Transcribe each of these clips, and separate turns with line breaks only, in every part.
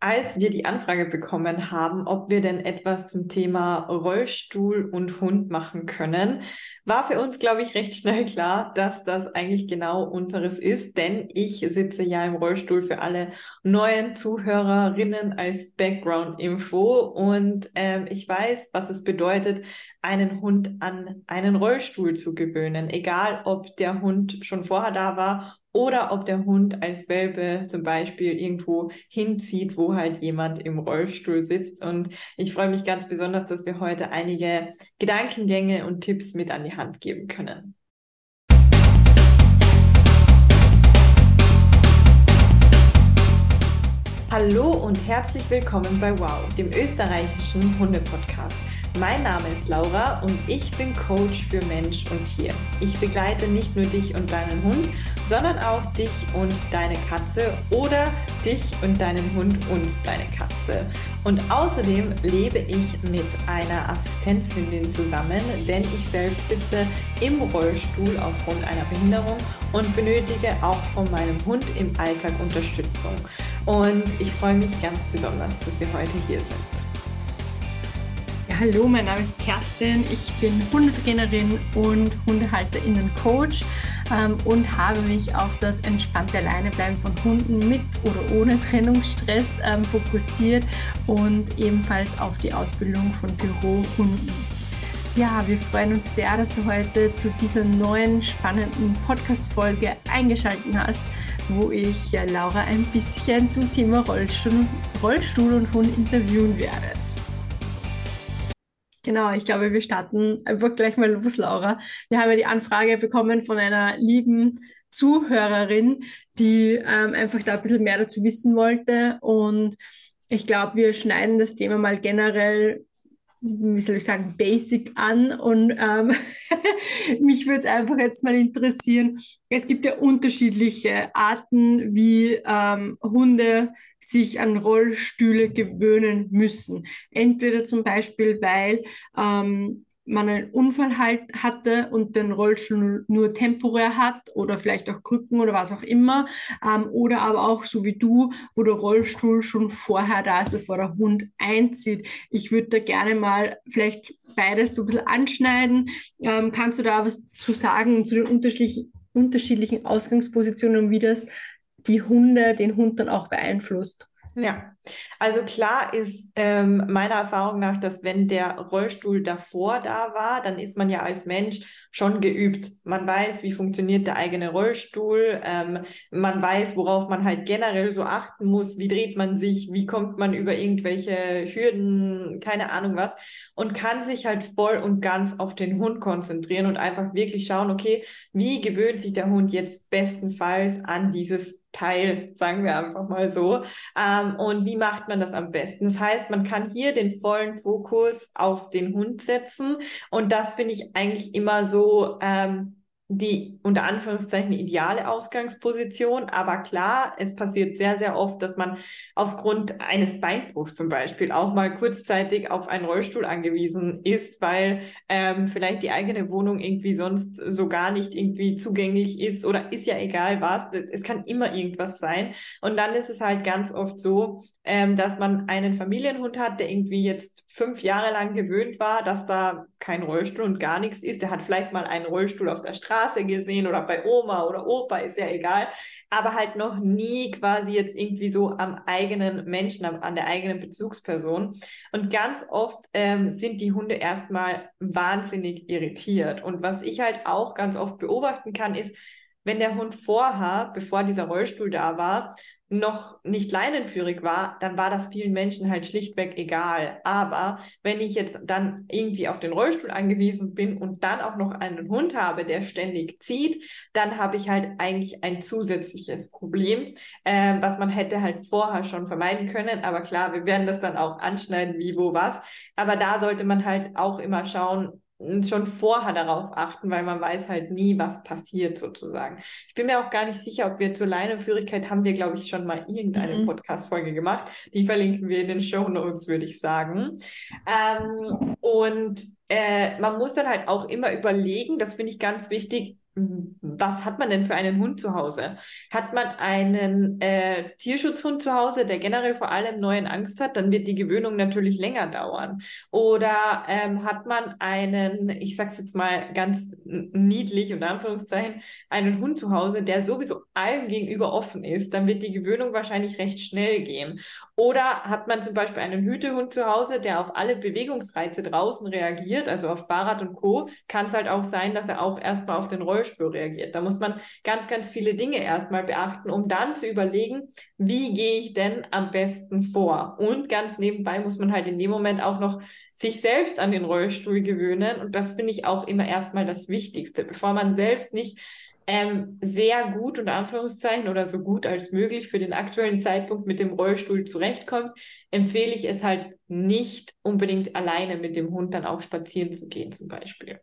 als wir die Anfrage bekommen haben, ob wir denn etwas zum Thema Rollstuhl und Hund machen können, war für uns, glaube ich, recht schnell klar, dass das eigentlich genau unseres ist, denn ich sitze ja im Rollstuhl für alle neuen Zuhörerinnen als Background-Info. Und ähm, ich weiß, was es bedeutet, einen Hund an einen Rollstuhl zu gewöhnen, egal ob der Hund schon vorher da war oder ob der Hund als Welpe zum Beispiel irgendwo hinzieht, wo halt jemand im Rollstuhl sitzt. Und ich freue mich ganz besonders, dass wir heute einige Gedankengänge und Tipps mit an die Hand geben können. Hallo und herzlich willkommen bei Wow, dem österreichischen Hunde-Podcast. Mein Name ist Laura und ich bin Coach für Mensch und Tier. Ich begleite nicht nur dich und deinen Hund, sondern auch dich und deine Katze oder dich und deinen Hund und deine Katze. Und außerdem lebe ich mit einer Assistenzhündin zusammen, denn ich selbst sitze im Rollstuhl aufgrund einer Behinderung und benötige auch von meinem Hund im Alltag Unterstützung. Und ich freue mich ganz besonders, dass wir heute hier sind
hallo, mein Name ist Kerstin. Ich bin Hundetrainerin und HundehalterInnen-Coach ähm, und habe mich auf das entspannte Alleinebleiben von Hunden mit oder ohne Trennungsstress ähm, fokussiert und ebenfalls auf die Ausbildung von Bürohunden. Ja, wir freuen uns sehr, dass du heute zu dieser neuen spannenden Podcast-Folge eingeschaltet hast, wo ich ja, Laura ein bisschen zum Thema Rollstuhl, Rollstuhl und Hund interviewen werde. Genau, ich glaube, wir starten einfach gleich mal los, Laura. Wir haben ja die Anfrage bekommen von einer lieben Zuhörerin, die ähm, einfach da ein bisschen mehr dazu wissen wollte. Und ich glaube, wir schneiden das Thema mal generell wie soll ich sagen, basic an und ähm, mich würde es einfach jetzt mal interessieren. Es gibt ja unterschiedliche Arten, wie ähm, Hunde sich an Rollstühle gewöhnen müssen. Entweder zum Beispiel, weil ähm, man einen Unfall halt hatte und den Rollstuhl nur temporär hat oder vielleicht auch Krücken oder was auch immer. Ähm, oder aber auch so wie du, wo der Rollstuhl schon vorher da ist, bevor der Hund einzieht. Ich würde da gerne mal vielleicht beides so ein bisschen anschneiden. Ähm, kannst du da was zu sagen zu den unterschiedlichen, unterschiedlichen Ausgangspositionen wie das die Hunde, den Hund dann auch beeinflusst?
Ja, also klar ist ähm, meiner Erfahrung nach, dass wenn der Rollstuhl davor da war, dann ist man ja als Mensch schon geübt. Man weiß, wie funktioniert der eigene Rollstuhl. Ähm, man weiß, worauf man halt generell so achten muss. Wie dreht man sich? Wie kommt man über irgendwelche Hürden? Keine Ahnung was. Und kann sich halt voll und ganz auf den Hund konzentrieren und einfach wirklich schauen, okay, wie gewöhnt sich der Hund jetzt bestenfalls an dieses Teil, sagen wir einfach mal so. Ähm, und wie macht man das am besten? Das heißt, man kann hier den vollen Fokus auf den Hund setzen. Und das finde ich eigentlich immer so ähm, die unter Anführungszeichen ideale Ausgangsposition. Aber klar, es passiert sehr, sehr oft, dass man aufgrund eines Beinbruchs zum Beispiel auch mal kurzzeitig auf einen Rollstuhl angewiesen ist, weil ähm, vielleicht die eigene Wohnung irgendwie sonst so gar nicht irgendwie zugänglich ist oder ist ja egal was. Es kann immer irgendwas sein. Und dann ist es halt ganz oft so, ähm, dass man einen Familienhund hat, der irgendwie jetzt fünf Jahre lang gewöhnt war, dass da kein Rollstuhl und gar nichts ist. Der hat vielleicht mal einen Rollstuhl auf der Straße gesehen oder bei Oma oder Opa, ist ja egal, aber halt noch nie quasi jetzt irgendwie so am eigenen Menschen, an der eigenen Bezugsperson. Und ganz oft ähm, sind die Hunde erstmal wahnsinnig irritiert. Und was ich halt auch ganz oft beobachten kann, ist, wenn der Hund vorher, bevor dieser Rollstuhl da war, noch nicht leinenführig war, dann war das vielen Menschen halt schlichtweg egal. Aber wenn ich jetzt dann irgendwie auf den Rollstuhl angewiesen bin und dann auch noch einen Hund habe, der ständig zieht, dann habe ich halt eigentlich ein zusätzliches Problem, äh, was man hätte halt vorher schon vermeiden können. Aber klar, wir werden das dann auch anschneiden, wie, wo, was. Aber da sollte man halt auch immer schauen, schon vorher darauf achten, weil man weiß halt nie, was passiert sozusagen. Ich bin mir auch gar nicht sicher, ob wir zur Leineführigkeit haben wir, glaube ich, schon mal irgendeine mhm. Podcast-Folge gemacht. Die verlinken wir in den Show Notes, würde ich sagen. Ähm, und äh, man muss dann halt auch immer überlegen, das finde ich ganz wichtig, was hat man denn für einen Hund zu Hause? Hat man einen äh, Tierschutzhund zu Hause, der generell vor allem neuen Angst hat, dann wird die Gewöhnung natürlich länger dauern. Oder ähm, hat man einen, ich sag's jetzt mal ganz niedlich und Anführungszeichen, einen Hund zu Hause, der sowieso allem gegenüber offen ist, dann wird die Gewöhnung wahrscheinlich recht schnell gehen. Oder hat man zum Beispiel einen Hütehund zu Hause, der auf alle Bewegungsreize draußen reagiert, also auf Fahrrad und Co., kann es halt auch sein, dass er auch erstmal auf den Rollstuhl Rollstuhl reagiert. Da muss man ganz, ganz viele Dinge erstmal beachten, um dann zu überlegen, wie gehe ich denn am besten vor. Und ganz nebenbei muss man halt in dem Moment auch noch sich selbst an den Rollstuhl gewöhnen. Und das finde ich auch immer erstmal das Wichtigste, bevor man selbst nicht ähm, sehr gut, unter Anführungszeichen, oder so gut als möglich für den aktuellen Zeitpunkt mit dem Rollstuhl zurechtkommt, empfehle ich es halt nicht unbedingt alleine mit dem Hund dann auch spazieren zu gehen, zum Beispiel.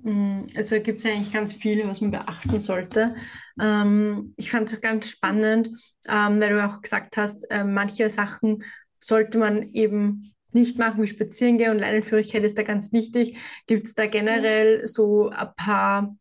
Mm, also gibt es eigentlich ganz viele, was man beachten sollte. Ähm, ich fand es auch ganz spannend, ähm, weil du auch gesagt hast, äh, manche Sachen sollte man eben nicht machen, wie spazieren gehen und Leinenführigkeit ist da ganz wichtig. Gibt es da generell so ein paar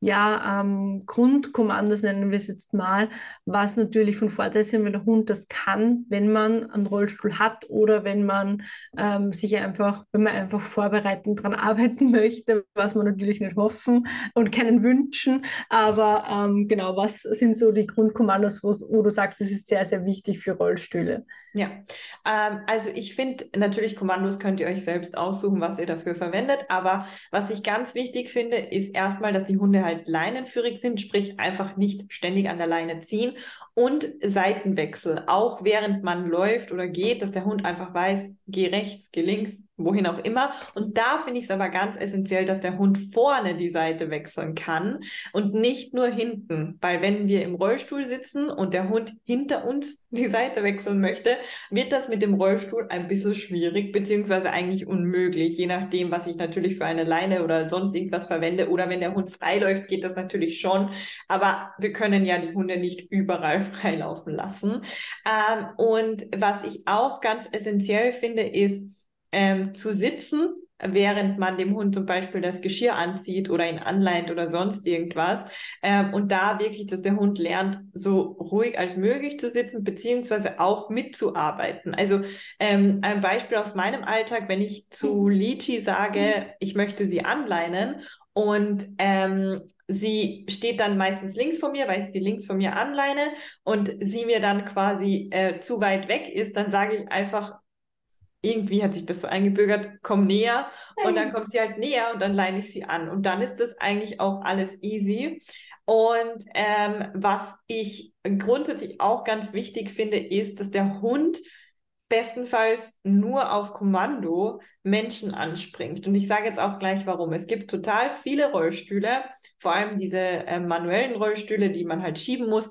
ja, ähm, Grundkommandos nennen wir es jetzt mal, was natürlich von Vorteil ist, wenn der Hund das kann, wenn man einen Rollstuhl hat oder wenn man ähm, sich einfach, wenn man einfach vorbereitend daran arbeiten möchte, was man natürlich nicht hoffen und keinen wünschen. Aber ähm, genau, was sind so die Grundkommandos, wo du sagst, es ist sehr, sehr wichtig für Rollstühle?
Ja, ähm, also ich finde natürlich Kommandos könnt ihr euch selbst aussuchen, was ihr dafür verwendet. Aber was ich ganz wichtig finde, ist erstmal, dass die Hunde halt leinenführig sind, sprich einfach nicht ständig an der Leine ziehen und Seitenwechsel, auch während man läuft oder geht, dass der Hund einfach weiß, geh rechts, geh links, wohin auch immer. Und da finde ich es aber ganz essentiell, dass der Hund vorne die Seite wechseln kann und nicht nur hinten, weil wenn wir im Rollstuhl sitzen und der Hund hinter uns die Seite wechseln möchte, wird das mit dem Rollstuhl ein bisschen schwierig, beziehungsweise eigentlich unmöglich, je nachdem, was ich natürlich für eine Leine oder sonst irgendwas verwende. Oder wenn der Hund freiläuft, geht das natürlich schon. Aber wir können ja die Hunde nicht überall freilaufen lassen. Ähm, und was ich auch ganz essentiell finde, ist ähm, zu sitzen während man dem Hund zum Beispiel das Geschirr anzieht oder ihn anleint oder sonst irgendwas. Ähm, und da wirklich, dass der Hund lernt, so ruhig als möglich zu sitzen, beziehungsweise auch mitzuarbeiten. Also ähm, ein Beispiel aus meinem Alltag, wenn ich zu. Lichi sage, ich möchte sie anleinen und ähm, sie steht dann meistens links von mir, weil ich sie links von mir anleine und sie mir dann quasi äh, zu weit weg ist, dann sage ich einfach, irgendwie hat sich das so eingebürgert, komm näher und dann kommt sie halt näher und dann leine ich sie an. Und dann ist das eigentlich auch alles easy. Und ähm, was ich grundsätzlich auch ganz wichtig finde, ist, dass der Hund bestenfalls nur auf Kommando Menschen anspringt. Und ich sage jetzt auch gleich warum. Es gibt total viele Rollstühle, vor allem diese äh, manuellen Rollstühle, die man halt schieben muss,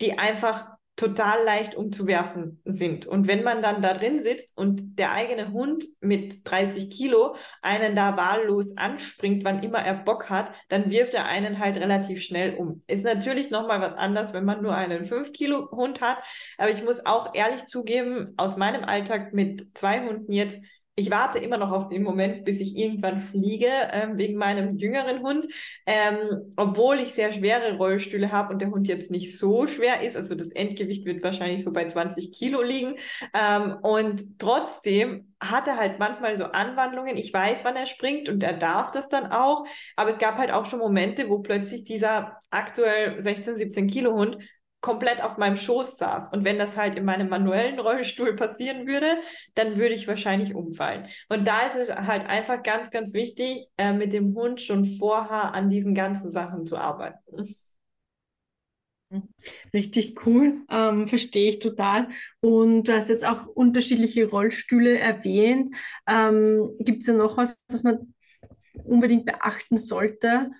die einfach total leicht umzuwerfen sind. Und wenn man dann da drin sitzt und der eigene Hund mit 30 Kilo einen da wahllos anspringt, wann immer er Bock hat, dann wirft er einen halt relativ schnell um. Ist natürlich nochmal was anderes, wenn man nur einen 5 Kilo Hund hat. Aber ich muss auch ehrlich zugeben, aus meinem Alltag mit zwei Hunden jetzt, ich warte immer noch auf den Moment, bis ich irgendwann fliege, ähm, wegen meinem jüngeren Hund. Ähm, obwohl ich sehr schwere Rollstühle habe und der Hund jetzt nicht so schwer ist. Also das Endgewicht wird wahrscheinlich so bei 20 Kilo liegen. Ähm, und trotzdem hat er halt manchmal so Anwandlungen. Ich weiß, wann er springt und er darf das dann auch. Aber es gab halt auch schon Momente, wo plötzlich dieser aktuell 16, 17 Kilo Hund komplett auf meinem Schoß saß. Und wenn das halt in meinem manuellen Rollstuhl passieren würde, dann würde ich wahrscheinlich umfallen. Und da ist es halt einfach ganz, ganz wichtig, äh, mit dem Hund schon vorher an diesen ganzen Sachen zu arbeiten.
Richtig cool, ähm, verstehe ich total. Und du hast jetzt auch unterschiedliche Rollstühle erwähnt. Ähm, Gibt es ja noch was, das man unbedingt beachten sollte?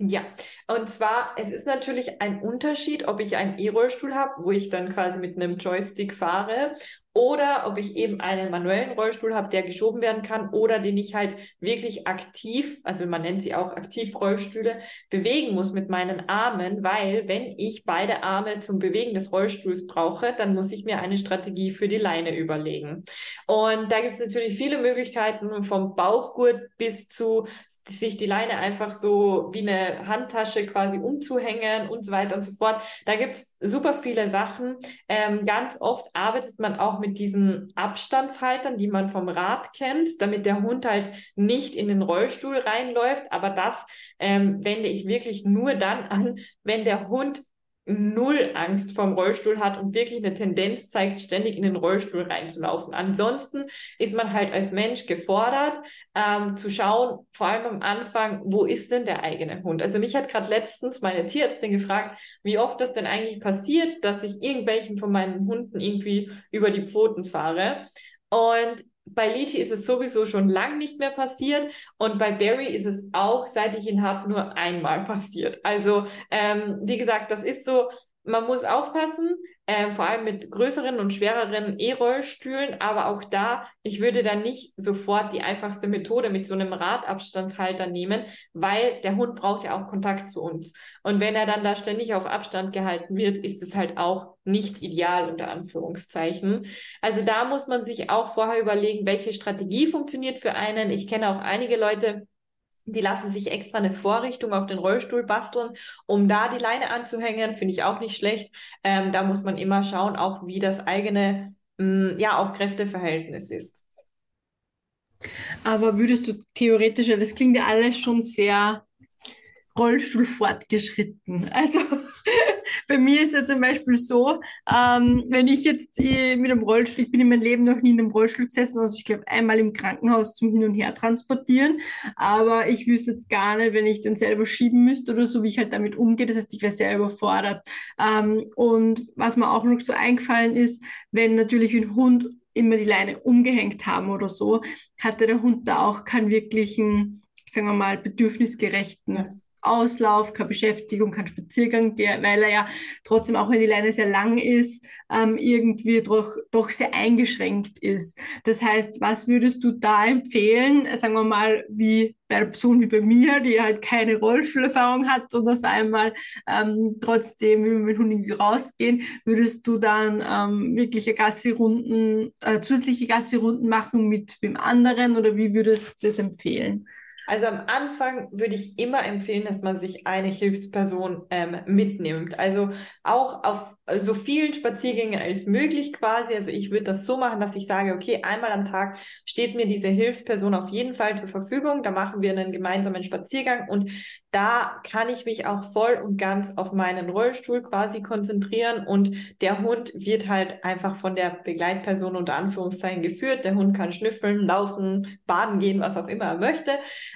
Ja, und zwar, es ist natürlich ein Unterschied, ob ich einen E-Rollstuhl habe, wo ich dann quasi mit einem Joystick fahre, oder ob ich eben einen manuellen Rollstuhl habe, der geschoben werden kann oder den ich halt wirklich aktiv, also man nennt sie auch Aktivrollstühle, bewegen muss mit meinen Armen, weil wenn ich beide Arme zum Bewegen des Rollstuhls brauche, dann muss ich mir eine Strategie für die Leine überlegen. Und da gibt es natürlich viele Möglichkeiten vom Bauchgurt bis zu sich die Leine einfach so wie eine Handtasche quasi umzuhängen und so weiter und so fort. Da gibt es super viele Sachen. Ähm, ganz oft arbeitet man auch mit diesen Abstandshaltern, die man vom Rad kennt, damit der Hund halt nicht in den Rollstuhl reinläuft. Aber das ähm, wende ich wirklich nur dann an, wenn der Hund null Angst vorm Rollstuhl hat und wirklich eine Tendenz zeigt, ständig in den Rollstuhl reinzulaufen. Ansonsten ist man halt als Mensch gefordert, ähm, zu schauen, vor allem am Anfang, wo ist denn der eigene Hund? Also mich hat gerade letztens meine Tierärztin gefragt, wie oft das denn eigentlich passiert, dass ich irgendwelchen von meinen Hunden irgendwie über die Pfoten fahre. Und bei Liti ist es sowieso schon lang nicht mehr passiert und bei Barry ist es auch, seit ich ihn habe, nur einmal passiert. Also ähm, wie gesagt, das ist so, man muss aufpassen, äh, vor allem mit größeren und schwereren E-Rollstühlen, aber auch da, ich würde dann nicht sofort die einfachste Methode mit so einem Radabstandshalter nehmen, weil der Hund braucht ja auch Kontakt zu uns. Und wenn er dann da ständig auf Abstand gehalten wird, ist es halt auch nicht ideal unter Anführungszeichen. Also da muss man sich auch vorher überlegen, welche Strategie funktioniert für einen. Ich kenne auch einige Leute, die lassen sich extra eine Vorrichtung auf den Rollstuhl basteln, um da die Leine anzuhängen. Finde ich auch nicht schlecht. Ähm, da muss man immer schauen, auch wie das eigene, mh, mm, ja, auch Kräfteverhältnis ist.
Aber würdest du theoretisch, das klingt ja alles schon sehr Rollstuhl fortgeschritten. Also bei mir ist ja zum Beispiel so, ähm, wenn ich jetzt äh, mit einem Rollstuhl, ich bin in meinem Leben noch nie in einem Rollstuhl gesessen, also ich glaube einmal im Krankenhaus zum Hin und Her transportieren, aber ich wüsste jetzt gar nicht, wenn ich den selber schieben müsste oder so, wie ich halt damit umgehe. Das heißt, ich wäre sehr überfordert. Ähm, und was mir auch noch so eingefallen ist, wenn natürlich ein Hund immer die Leine umgehängt haben oder so, hatte der Hund da auch keinen wirklichen, sagen wir mal, bedürfnisgerechten Auslauf, keine Beschäftigung, kein Spaziergang, der, weil er ja trotzdem, auch wenn die Leine sehr lang ist, ähm, irgendwie doch, doch sehr eingeschränkt ist. Das heißt, was würdest du da empfehlen, sagen wir mal, wie bei einer Person wie bei mir, die halt keine Rollstuhlerfahrung hat und auf einmal ähm, trotzdem, wir mit Hund rausgehen, würdest du dann ähm, wirkliche Gassi-Runden, äh, zusätzliche Gassi-Runden machen mit dem anderen oder wie würdest du das empfehlen?
Also am Anfang würde ich immer empfehlen, dass man sich eine Hilfsperson ähm, mitnimmt. Also auch auf so vielen Spaziergängen als möglich quasi. Also ich würde das so machen, dass ich sage, okay, einmal am Tag steht mir diese Hilfsperson auf jeden Fall zur Verfügung. Da machen wir einen gemeinsamen Spaziergang und da kann ich mich auch voll und ganz auf meinen Rollstuhl quasi konzentrieren und der Hund wird halt einfach von der Begleitperson unter Anführungszeichen geführt. Der Hund kann schnüffeln, laufen, baden gehen, was auch immer er möchte.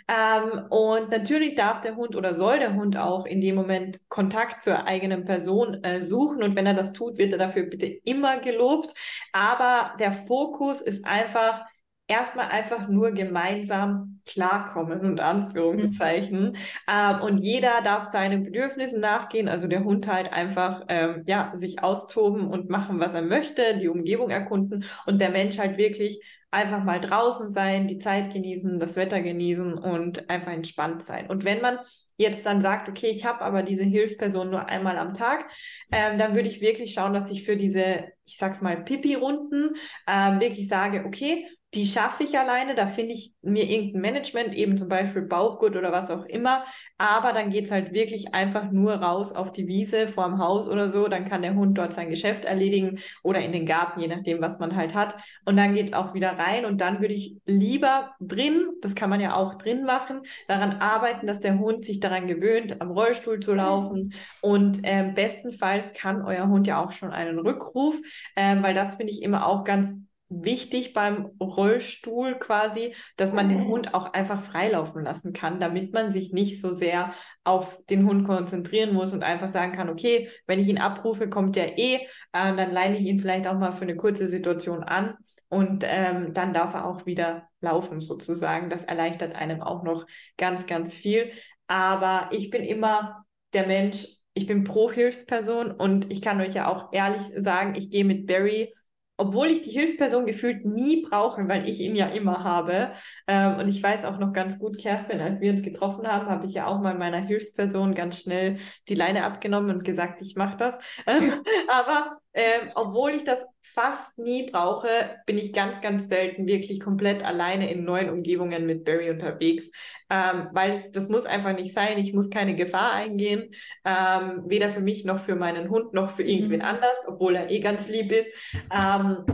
Ähm, und natürlich darf der Hund oder soll der Hund auch in dem Moment Kontakt zur eigenen Person äh, suchen. Und wenn er das tut, wird er dafür bitte immer gelobt. Aber der Fokus ist einfach, erstmal einfach nur gemeinsam klarkommen, und Anführungszeichen. Ähm, und jeder darf seinen Bedürfnissen nachgehen, also der Hund halt einfach ähm, ja, sich austoben und machen, was er möchte, die Umgebung erkunden und der Mensch halt wirklich einfach mal draußen sein, die Zeit genießen, das Wetter genießen und einfach entspannt sein. Und wenn man jetzt dann sagt, okay, ich habe aber diese Hilfsperson nur einmal am Tag, ähm, dann würde ich wirklich schauen, dass ich für diese, ich sag's mal, Pipi-Runden ähm, wirklich sage, okay, die schaffe ich alleine, da finde ich mir irgendein Management, eben zum Beispiel Bauchgut oder was auch immer, aber dann geht es halt wirklich einfach nur raus auf die Wiese vorm Haus oder so, dann kann der Hund dort sein Geschäft erledigen oder in den Garten, je nachdem, was man halt hat. Und dann geht es auch wieder rein und dann würde ich lieber drin, das kann man ja auch drin machen, daran arbeiten, dass der Hund sich daran gewöhnt, am Rollstuhl zu laufen. Und ähm, bestenfalls kann euer Hund ja auch schon einen Rückruf, ähm, weil das finde ich immer auch ganz wichtig beim Rollstuhl quasi, dass man den Hund auch einfach freilaufen lassen kann, damit man sich nicht so sehr auf den Hund konzentrieren muss und einfach sagen kann, okay, wenn ich ihn abrufe, kommt der eh, äh, dann leine ich ihn vielleicht auch mal für eine kurze Situation an und ähm, dann darf er auch wieder laufen sozusagen. Das erleichtert einem auch noch ganz, ganz viel. Aber ich bin immer der Mensch, ich bin pro Hilfsperson und ich kann euch ja auch ehrlich sagen, ich gehe mit Barry obwohl ich die Hilfsperson gefühlt nie brauche, weil ich ihn ja immer habe. Ähm, und ich weiß auch noch ganz gut, Kerstin, als wir uns getroffen haben, habe ich ja auch mal meiner Hilfsperson ganz schnell die Leine abgenommen und gesagt, ich mache das. Ähm, aber ähm, obwohl ich das fast nie brauche, bin ich ganz, ganz selten wirklich komplett alleine in neuen Umgebungen mit Barry unterwegs, ähm, weil ich, das muss einfach nicht sein. Ich muss keine Gefahr eingehen, ähm, weder für mich noch für meinen Hund noch für irgendwen mhm. anders, obwohl er eh ganz lieb ist. Ähm,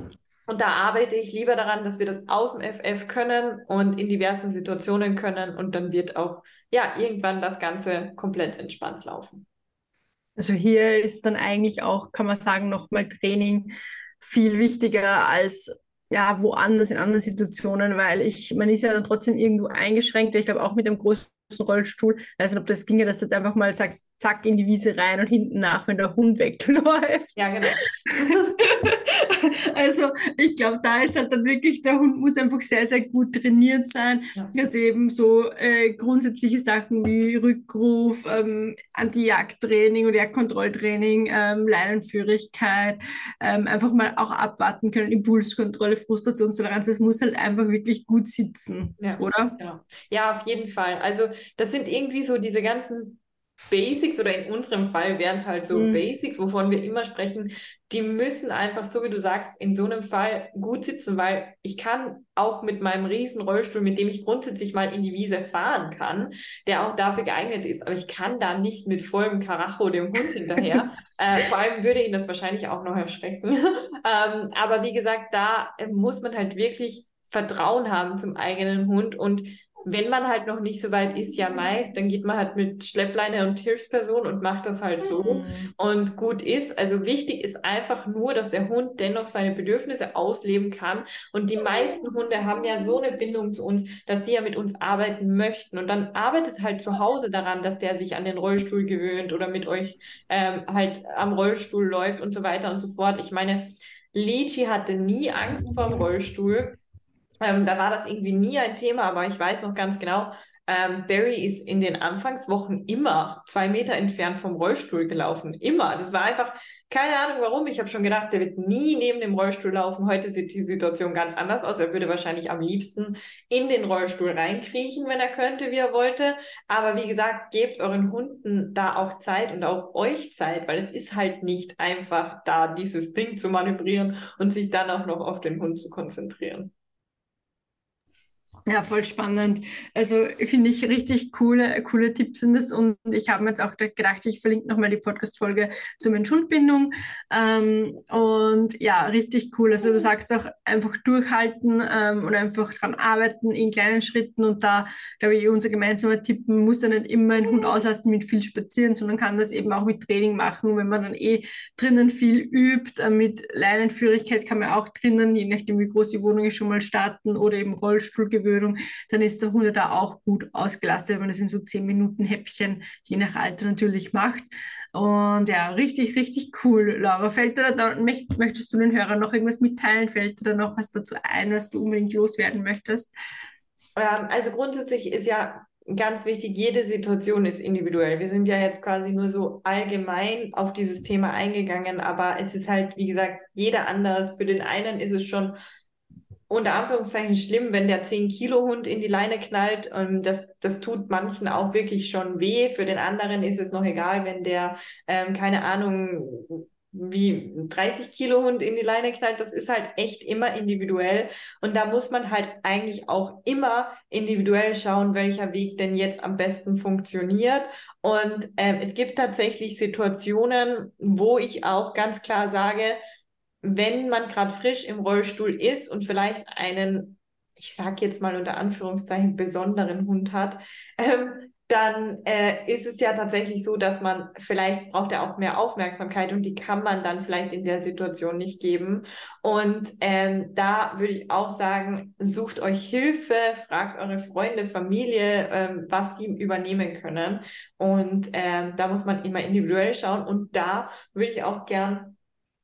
und da arbeite ich lieber daran, dass wir das aus dem FF können und in diversen Situationen können und dann wird auch ja irgendwann das Ganze komplett entspannt laufen.
Also hier ist dann eigentlich auch, kann man sagen, nochmal Training viel wichtiger als ja woanders in anderen Situationen, weil ich, man ist ja dann trotzdem irgendwo eingeschränkt. Ich glaube auch mit dem großen Rollstuhl. Ich weiß nicht, ob das ginge, dass du jetzt einfach mal sagst, zack in die Wiese rein und hinten nach, wenn der Hund wegläuft.
Ja, genau.
also ich glaube, da ist halt dann wirklich, der Hund muss einfach sehr, sehr gut trainiert sein. Ja. Also eben so äh, grundsätzliche Sachen wie Rückruf, ähm, Anti-Jagd-Training oder Jagdkontrolltraining, ähm, Leinenführigkeit, ähm, einfach mal auch abwarten können, Impulskontrolle, Frustrationstoleranz, das muss halt einfach wirklich gut sitzen,
ja.
oder?
Ja. ja, auf jeden Fall. Also das sind irgendwie so diese ganzen Basics oder in unserem Fall wären es halt so mhm. Basics, wovon wir immer sprechen, die müssen einfach, so wie du sagst, in so einem Fall gut sitzen, weil ich kann auch mit meinem riesen Rollstuhl, mit dem ich grundsätzlich mal in die Wiese fahren kann, der auch dafür geeignet ist, aber ich kann da nicht mit vollem Karacho dem Hund hinterher. äh, vor allem würde ihn das wahrscheinlich auch noch erschrecken. ähm, aber wie gesagt, da muss man halt wirklich Vertrauen haben zum eigenen Hund und wenn man halt noch nicht so weit ist, ja, Mai, dann geht man halt mit Schleppleine und Hilfsperson und macht das halt so mhm. und gut ist. Also wichtig ist einfach nur, dass der Hund dennoch seine Bedürfnisse ausleben kann. Und die meisten Hunde haben ja so eine Bindung zu uns, dass die ja mit uns arbeiten möchten. Und dann arbeitet halt zu Hause daran, dass der sich an den Rollstuhl gewöhnt oder mit euch ähm, halt am Rollstuhl läuft und so weiter und so fort. Ich meine, Lichi hatte nie Angst vor dem Rollstuhl. Ähm, da war das irgendwie nie ein Thema, aber ich weiß noch ganz genau, ähm, Barry ist in den Anfangswochen immer zwei Meter entfernt vom Rollstuhl gelaufen. Immer. Das war einfach, keine Ahnung warum. Ich habe schon gedacht, der wird nie neben dem Rollstuhl laufen. Heute sieht die Situation ganz anders aus. Er würde wahrscheinlich am liebsten in den Rollstuhl reinkriechen, wenn er könnte, wie er wollte. Aber wie gesagt, gebt euren Hunden da auch Zeit und auch euch Zeit, weil es ist halt nicht einfach da, dieses Ding zu manövrieren und sich dann auch noch auf den Hund zu konzentrieren.
Ja, voll spannend. Also finde ich richtig coole, coole Tipps sind das. Und ich habe mir jetzt auch gedacht, ich verlinke nochmal die Podcast-Folge zur Mensch-Hund-Bindung. Ähm, und ja, richtig cool. Also du sagst auch einfach durchhalten ähm, und einfach dran arbeiten in kleinen Schritten. Und da, glaube ich, unser gemeinsamer Tipp, man muss ja nicht immer einen Hund auslasten mit viel spazieren, sondern kann das eben auch mit Training machen. Wenn man dann eh drinnen viel übt, äh, mit Leinenführigkeit kann man auch drinnen, je nachdem wie groß die Wohnung ist, schon mal starten oder eben Rollstuhl gewöhnen Gewöhnung, dann ist der Hund da auch gut ausgelastet, wenn man das in so 10 Minuten Häppchen, je nach Alter natürlich macht. Und ja, richtig, richtig cool, Laura. Fällt dir da, möchtest du den Hörern noch irgendwas mitteilen? Fällt dir da noch was dazu ein, was du unbedingt loswerden möchtest?
Ähm, also grundsätzlich ist ja ganz wichtig, jede Situation ist individuell. Wir sind ja jetzt quasi nur so allgemein auf dieses Thema eingegangen, aber es ist halt, wie gesagt, jeder anders. Für den einen ist es schon unter Anführungszeichen schlimm, wenn der 10-Kilo-Hund in die Leine knallt. Ähm, das, das tut manchen auch wirklich schon weh. Für den anderen ist es noch egal, wenn der, ähm, keine Ahnung, wie 30 Kilo Hund in die Leine knallt, das ist halt echt immer individuell. Und da muss man halt eigentlich auch immer individuell schauen, welcher Weg denn jetzt am besten funktioniert. Und ähm, es gibt tatsächlich Situationen, wo ich auch ganz klar sage, wenn man gerade frisch im Rollstuhl ist und vielleicht einen, ich sage jetzt mal unter Anführungszeichen, besonderen Hund hat, ähm, dann äh, ist es ja tatsächlich so, dass man vielleicht braucht er auch mehr Aufmerksamkeit und die kann man dann vielleicht in der Situation nicht geben. Und ähm, da würde ich auch sagen, sucht euch Hilfe, fragt eure Freunde, Familie, ähm, was die übernehmen können. Und ähm, da muss man immer individuell schauen. Und da würde ich auch gern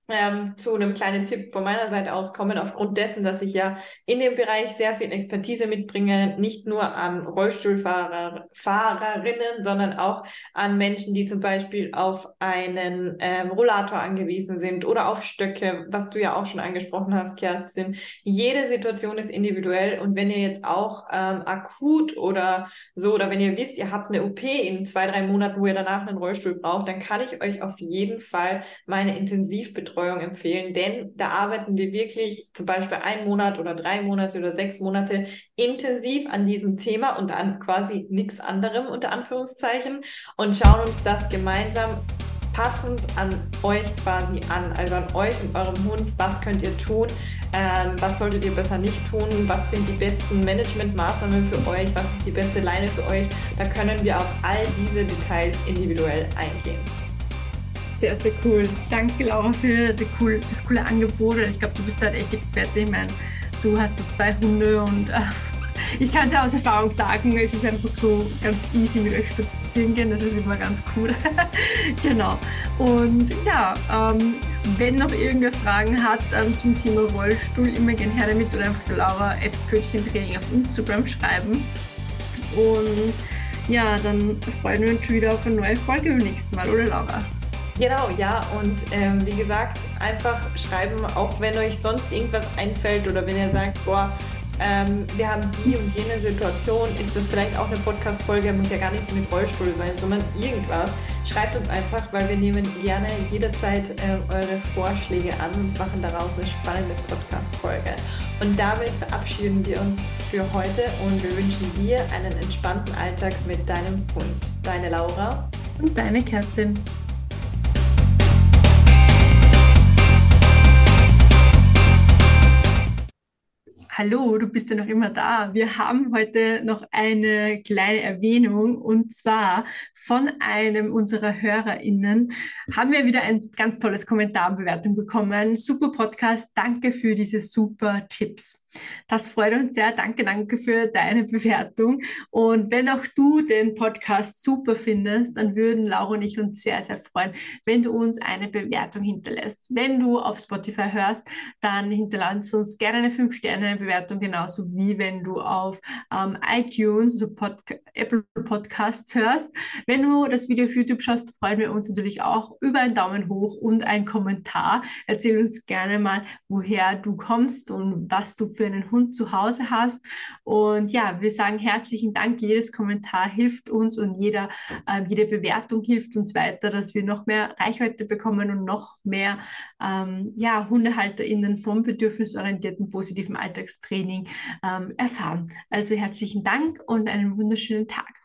ähm, zu einem kleinen Tipp von meiner Seite aus kommen, aufgrund dessen, dass ich ja in dem Bereich sehr viel Expertise mitbringe, nicht nur an Rollstuhlfahrerinnen, sondern auch an Menschen, die zum Beispiel auf einen ähm, Rollator angewiesen sind oder auf Stöcke, was du ja auch schon angesprochen hast, Kerstin. Jede Situation ist individuell und wenn ihr jetzt auch ähm, akut oder so, oder wenn ihr wisst, ihr habt eine OP in zwei, drei Monaten, wo ihr danach einen Rollstuhl braucht, dann kann ich euch auf jeden Fall meine Intensivbetreuung Betreuung empfehlen, denn da arbeiten wir wirklich zum Beispiel einen Monat oder drei Monate oder sechs Monate intensiv an diesem Thema und an quasi nichts anderem unter Anführungszeichen und schauen uns das gemeinsam passend an euch quasi an, also an euch und eurem Hund, was könnt ihr tun, ähm, was solltet ihr besser nicht tun, was sind die besten Managementmaßnahmen für euch, was ist die beste Leine für euch, da können wir auf all diese Details individuell eingehen.
Sehr, sehr cool. Danke, Laura, für cool, das coole Angebot. Ich glaube, du bist halt echt Experte. Ich meine, du hast da zwei Hunde und äh, ich kann es ja aus Erfahrung sagen, es ist einfach so ganz easy mit euch spazieren gehen. Das ist immer ganz cool. genau. Und ja, ähm, wenn noch irgendwer Fragen hat ähm, zum Thema Rollstuhl, immer gerne her damit oder einfach Laura Pfötchentraining auf Instagram schreiben. Und ja, dann freuen wir uns wieder auf eine neue Folge beim nächsten Mal, oder Laura?
Genau, ja. Und ähm, wie gesagt, einfach schreiben, auch wenn euch sonst irgendwas einfällt oder wenn ihr sagt, boah, ähm, wir haben die und jene Situation, ist das vielleicht auch eine Podcast-Folge, muss ja gar nicht mit Rollstuhl sein, sondern irgendwas. Schreibt uns einfach, weil wir nehmen gerne jederzeit äh, eure Vorschläge an und machen daraus eine spannende Podcast-Folge. Und damit verabschieden wir uns für heute und wir wünschen dir einen entspannten Alltag mit deinem Hund. Deine Laura
und deine Kerstin. Hallo, du bist ja noch immer da. Wir haben heute noch eine kleine Erwähnung und zwar von einem unserer HörerInnen haben wir wieder ein ganz tolles Kommentar und Bewertung bekommen. Super Podcast, danke für diese super Tipps. Das freut uns sehr. Danke, danke für deine Bewertung. Und wenn auch du den Podcast super findest, dann würden Laura und ich uns sehr, sehr freuen, wenn du uns eine Bewertung hinterlässt. Wenn du auf Spotify hörst, dann hinterlass uns gerne eine 5-Sterne-Bewertung, genauso wie wenn du auf ähm, iTunes, so Pod Apple Podcasts hörst. Wenn du das Video auf YouTube schaust, freuen wir uns natürlich auch über einen Daumen hoch und einen Kommentar. Erzähl uns gerne mal, woher du kommst und was du für für einen Hund zu Hause hast. Und ja, wir sagen herzlichen Dank. Jedes Kommentar hilft uns und jeder, äh, jede Bewertung hilft uns weiter, dass wir noch mehr Reichweite bekommen und noch mehr ähm, ja, HundehalterInnen vom bedürfnisorientierten positiven Alltagstraining ähm, erfahren. Also herzlichen Dank und einen wunderschönen Tag.